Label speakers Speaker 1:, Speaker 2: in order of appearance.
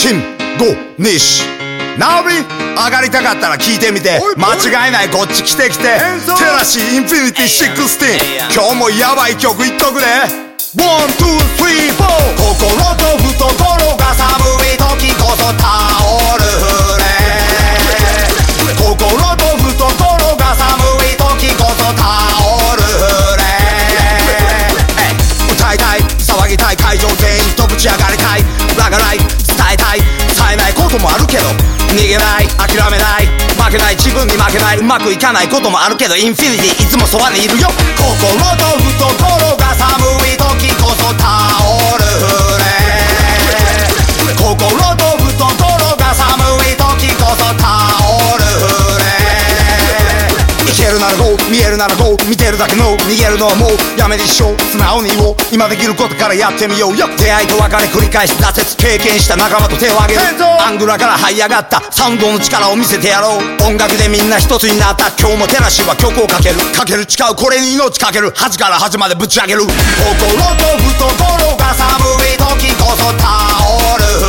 Speaker 1: SHINGO西成、上がりたかったら聞いてみて。間違いないこっち来て来て。 TELA-C INFINITY16今日もヤバい曲いっとくで。 One, two, three, four。心と懐が寒い時こそタオル振れ。心と懐が寒い時こそタオル振れ。歌いたい騒ぎたい会場全員とぶち上がりたい。わがない逃げない諦めない。負けない。自分に負けない。うまくいかないこともあるけどインフィニティいつもそばにいるよ。心とう見えるならこう見てるだけの逃げるのはもうやめてし生う素直に言おう今できることからやってみようよ出会いと別れ繰り返し挫折経験した仲間と手を挙げるアングラから這い上がったサウンドの力を見せてやろう音楽でみんな一つになった今日もテラシは曲をかけるかける誓うこれに命かける恥から恥までぶち上げる心と懐が寒い時こそ倒る